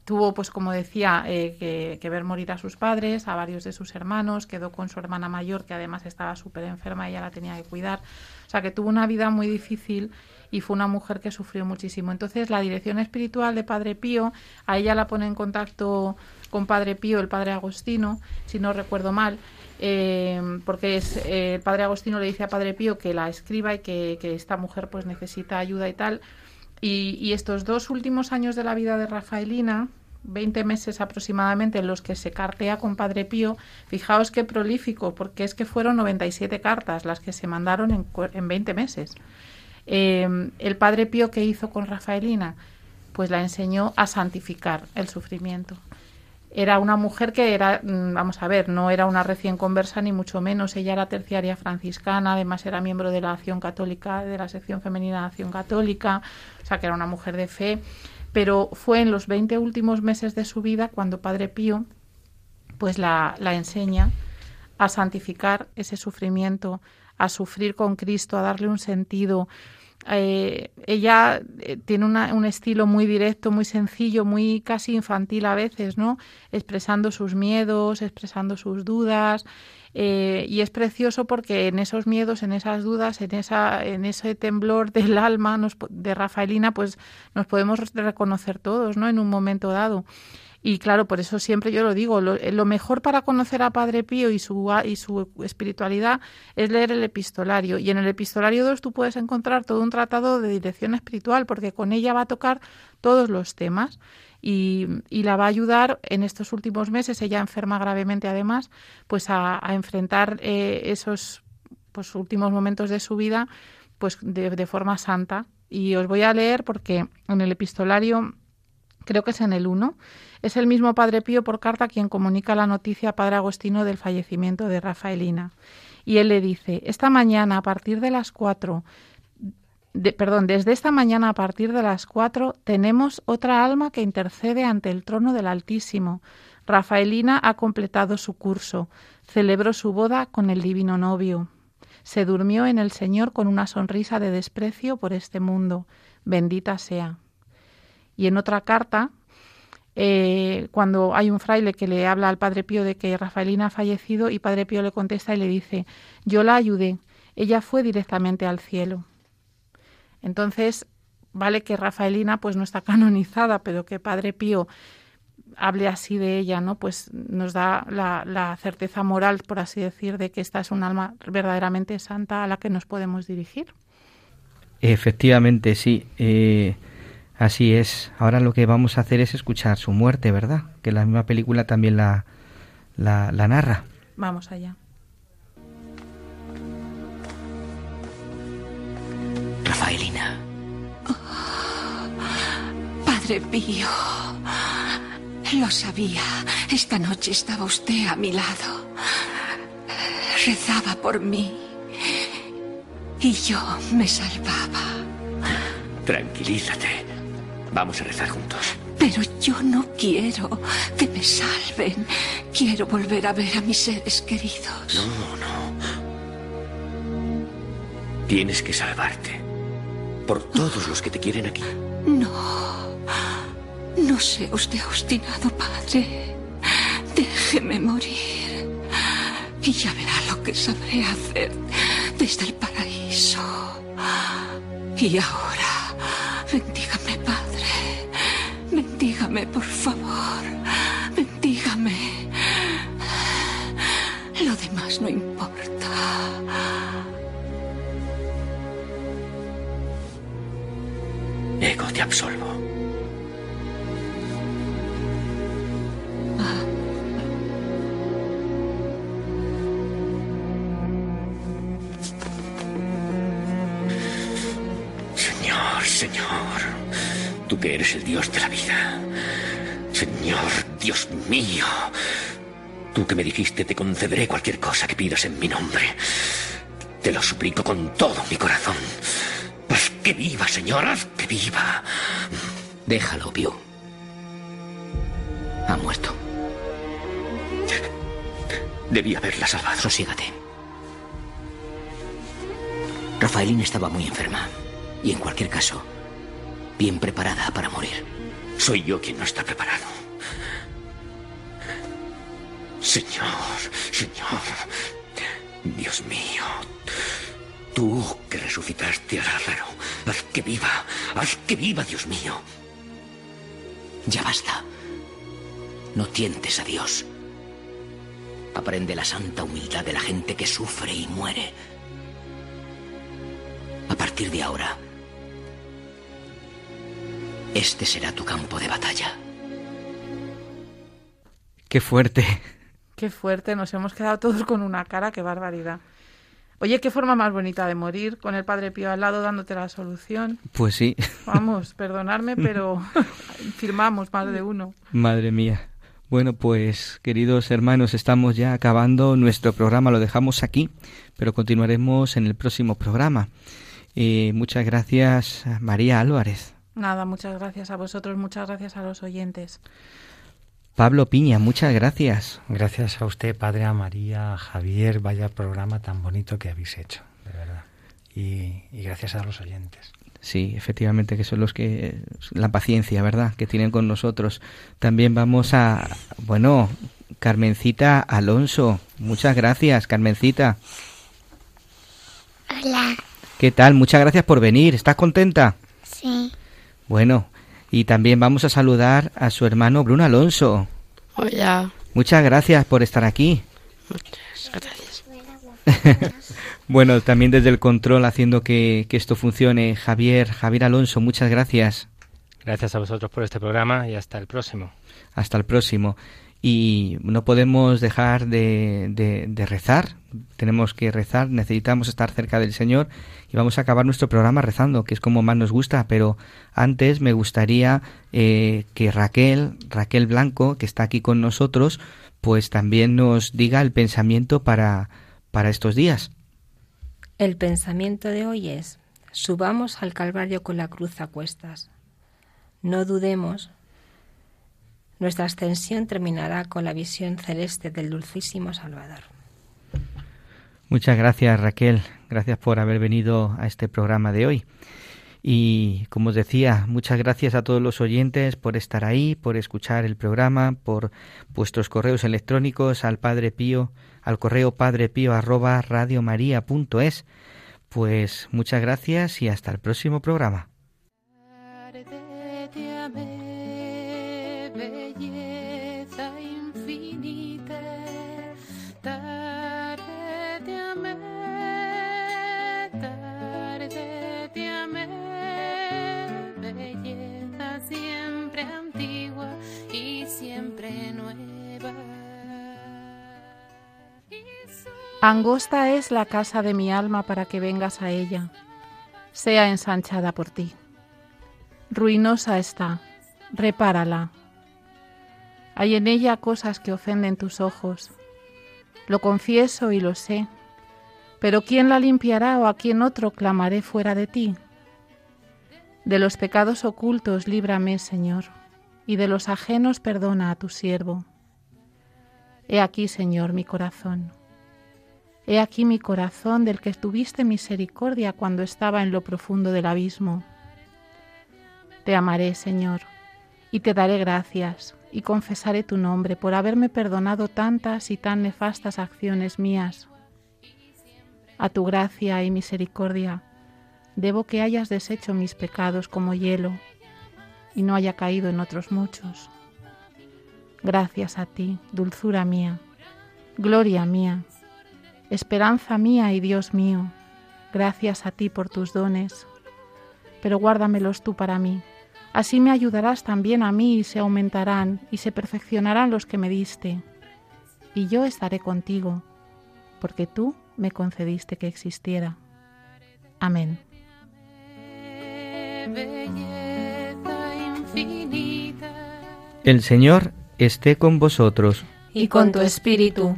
S2: tuvo, pues como decía, eh, que, que, ver morir a sus padres, a varios de sus hermanos, quedó con su hermana mayor, que además estaba súper enferma, y ella la tenía que cuidar. O sea, que tuvo una vida muy difícil y fue una mujer que sufrió muchísimo. Entonces, la dirección espiritual de Padre Pío, a ella la pone en contacto con Padre Pío, el Padre Agostino, si no recuerdo mal, eh, porque es, eh, el Padre Agostino le dice a Padre Pío que la escriba y que, esta mujer pues necesita ayuda y tal. Y, y, estos dos últimos años de la vida de Rafaelina, 20 meses aproximadamente en los que se cartea con Padre Pío, fijaos qué prolífico, porque es que fueron 97 cartas las que se mandaron en, en 20 meses. Em, el Padre Pío que hizo con Rafaelina, pues la enseñó a santificar el sufrimiento. Era una mujer que era, mm, vamos a ver, no era una recién conversa ni mucho menos. Ella era terciaria franciscana, además era miembro de la Acción Católica, de la sección femenina de Acción Católica, o sea que era una mujer de fe. Pero fue en los 20 últimos meses de su vida cuando Padre Pío pues la, la enseña a santificar ese sufrimiento, a sufrir con Cristo, a darle un sentido. Eh, ella eh, tiene un estilo muy directo, muy sencillo, muy casi infantil a veces, ¿no? Expresando sus miedos, expresando sus dudas. Eh, y es precioso porque en esos miedos, en esas dudas, en, esa, en ese temblor (laughs) del alma de Rafaelina, pues nos podemos reconocer todos, ¿no? En un momento dado. Y claro, por eso siempre yo lo digo, lo, mejor para conocer a Padre Pío y su, y su espiritualidad es leer el epistolario. Y en el epistolario 2 tú puedes encontrar todo un tratado de dirección espiritual, porque con ella va a tocar todos los temas. Y, y, la va a ayudar en estos últimos meses, ella enferma gravemente además, pues a, enfrentar eh, esos pues, últimos momentos de su vida pues de forma santa. Y os voy a leer porque en el epistolario, creo que es en el 1, es el mismo Padre Pío por carta quien comunica la noticia a Padre Agostino del fallecimiento de Rafaelina. Y él le dice, esta mañana a partir de las cuatro, perdón, desde esta mañana a partir de las cuatro tenemos otra alma que intercede ante el trono del Altísimo. Rafaelina ha completado su curso, celebró su boda con el divino novio. Se durmió en el Señor con una sonrisa de desprecio por este mundo. Bendita sea. Y en otra carta, eh, cuando hay un fraile que le habla al Padre Pío de que Rafaelina ha fallecido y Padre Pío le contesta y le dice, yo la ayudé, ella fue directamente al cielo. Entonces, vale que Rafaelina pues no está (laughs) canonizada, pero que Padre Pío hable así de ella, ¿no? Pues nos da la, certeza moral, por así decir, de que esta es un alma verdaderamente santa a la que nos podemos dirigir.
S1: Efectivamente, sí. Eh, Así es. Ahora lo que vamos a hacer es escuchar su muerte, ¿verdad? Que la misma película también la, la, narra.
S2: Vamos allá.
S4: Rafaelina. Oh, padre Pío. Lo sabía. Esta noche estaba usted a mi lado. Rezaba por mí. Y yo me salvaba.
S7: Tranquilízate. Vamos a rezar juntos.
S4: Pero yo no quiero que me salven. Quiero volver a ver a mis seres queridos.
S7: No, no. Tienes que salvarte. Por todos los que te quieren aquí.
S4: No. No sea usted obstinado, padre. Déjeme morir. Y ya verá lo que sabré hacer desde el paraíso. Y ahora, padre. Bendígame, por favor. Bendígame. Lo demás no importa.
S7: Ego, te absolvo. Señor, Señor tú que eres el Dios de la vida. Señor, Dios mío, tú que me dijiste te concederé cualquier cosa que pidas en mi nombre. Te lo suplico con todo mi corazón. Haz que viva, Señor, haz que viva.
S4: Déjalo, Pío. Ha muerto.
S7: Debí haberla salvado.
S4: Sosígate. Rafaelina estaba muy enferma. Y en cualquier caso, bien preparada para morir.
S7: Soy yo quien no está preparado. Señor, Señor, Dios mío, tú que resucitaste a Lázaro, haz que viva, haz que viva, Dios mío.
S4: Ya basta. No tientes a Dios. Aprende la santa humildad de la gente que sufre y muere. A partir de ahora, este será tu campo de batalla.
S1: Qué fuerte.
S2: Qué fuerte, nos hemos quedado todos con una cara, qué barbaridad. Oye, qué forma más bonita de morir, con el Padre Pío al lado dándote la solución.
S1: Pues sí.
S2: Vamos, perdonarme, pero (laughs) firmamos más de uno.
S1: Madre mía. Bueno, pues queridos hermanos, estamos ya acabando nuestro programa, lo dejamos aquí, pero continuaremos en el próximo programa. Eh, muchas gracias, María Álvarez.
S2: Nada, muchas gracias a vosotros, muchas gracias a los oyentes.
S1: Pablo Piña, muchas gracias.
S5: Gracias a usted, Padre, a María, a Javier, vaya programa tan bonito que habéis hecho, de verdad. Y, gracias a los oyentes.
S1: Sí, efectivamente, que son los que. La paciencia, ¿verdad?, que tienen con nosotros. También vamos a. Bueno, Carmencita Alonso. Muchas gracias, Carmencita.
S8: Hola.
S1: ¿Qué tal? Muchas gracias por venir. ¿Estás contenta?
S8: Sí.
S1: Bueno, y también vamos a saludar a su hermano Bruno Alonso.
S3: Hola.
S1: Muchas gracias por estar aquí.
S3: Muchas gracias. (laughs)
S1: bueno, también desde el control haciendo que, que esto funcione. Javier, Javier Alonso, muchas gracias.
S13: Gracias a vosotros por este programa y hasta el próximo.
S1: Hasta el próximo y no podemos dejar de, de, rezar, tenemos que rezar, necesitamos estar cerca del Señor y vamos a acabar nuestro programa rezando, que es como más nos gusta, pero antes me gustaría eh, que Raquel, Raquel Blanco, que está aquí con nosotros, pues también nos diga el pensamiento para, para estos días.
S14: El pensamiento de hoy es, subamos al Calvario con la cruz a cuestas. No dudemos nuestra ascensión terminará con la visión celeste del dulcísimo Salvador.
S1: Muchas gracias Raquel, gracias por haber venido a este programa de hoy. Y como os decía, muchas gracias a todos los oyentes por estar ahí, por escuchar el programa, por vuestros correos electrónicos al Padre Pío, al correo padrepío arroba. Pues muchas gracias y hasta el próximo programa.
S2: Angosta es la casa de mi alma para que vengas a ella, sea ensanchada por ti. Ruinosa está, repárala. Hay en ella cosas que ofenden tus ojos. Lo confieso y lo sé. Pero ¿quién la limpiará o a quién otro clamaré fuera de ti? De los pecados ocultos líbrame, Señor, y de los ajenos perdona a tu siervo. He aquí, Señor, mi corazón He aquí mi corazón del que tuviste misericordia cuando estaba en lo profundo del abismo. Te amaré, Señor, y te daré gracias, y confesaré tu nombre por haberme perdonado tantas y tan nefastas acciones mías. A tu gracia y misericordia debo que hayas deshecho mis pecados como hielo, y no haya caído en otros muchos. Gracias a ti, dulzura mía, gloria mía, Esperanza mía y Dios mío, gracias a ti por tus dones, pero guárdamelos tú para mí. Así me ayudarás también a mí y se aumentarán y se perfeccionarán los que me diste. Y yo estaré contigo, porque tú me concediste que existiera. Amén.
S1: El Señor esté con vosotros.
S14: Y con tu espíritu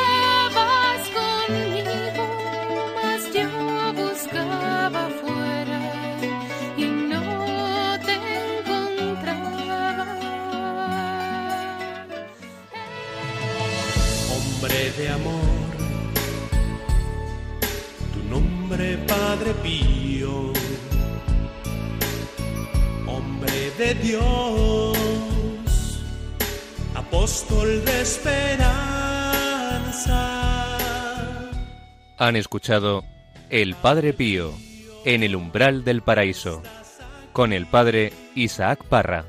S15: Dios, apóstol de esperanza.
S16: Han escuchado El Padre Pío en el umbral del paraíso con el Padre Isaac Parra.